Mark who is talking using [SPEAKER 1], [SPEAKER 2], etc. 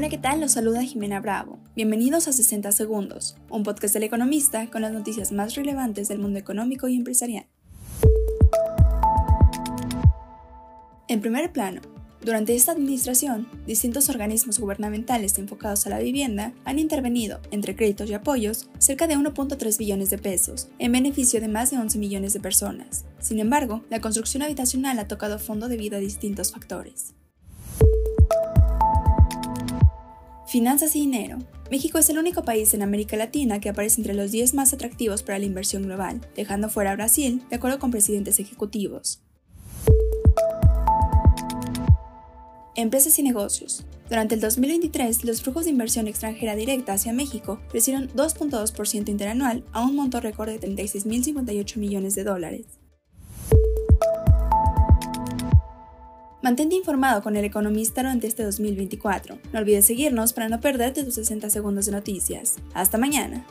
[SPEAKER 1] Hola, ¿qué tal? Los saluda Jimena Bravo. Bienvenidos a 60 Segundos, un podcast del economista con las noticias más relevantes del mundo económico y empresarial. En primer plano, durante esta administración, distintos organismos gubernamentales enfocados a la vivienda han intervenido, entre créditos y apoyos, cerca de 1.3 billones de pesos, en beneficio de más de 11 millones de personas. Sin embargo, la construcción habitacional ha tocado fondo debido a distintos factores. Finanzas y dinero. México es el único país en América Latina que aparece entre los 10 más atractivos para la inversión global, dejando fuera a Brasil, de acuerdo con presidentes ejecutivos. Empresas y negocios. Durante el 2023, los flujos de inversión extranjera directa hacia México crecieron 2.2% interanual a un monto récord de 36.058 millones de dólares. Mantente informado con el economista durante este 2024. No olvides seguirnos para no perderte tus 60 segundos de noticias. Hasta mañana.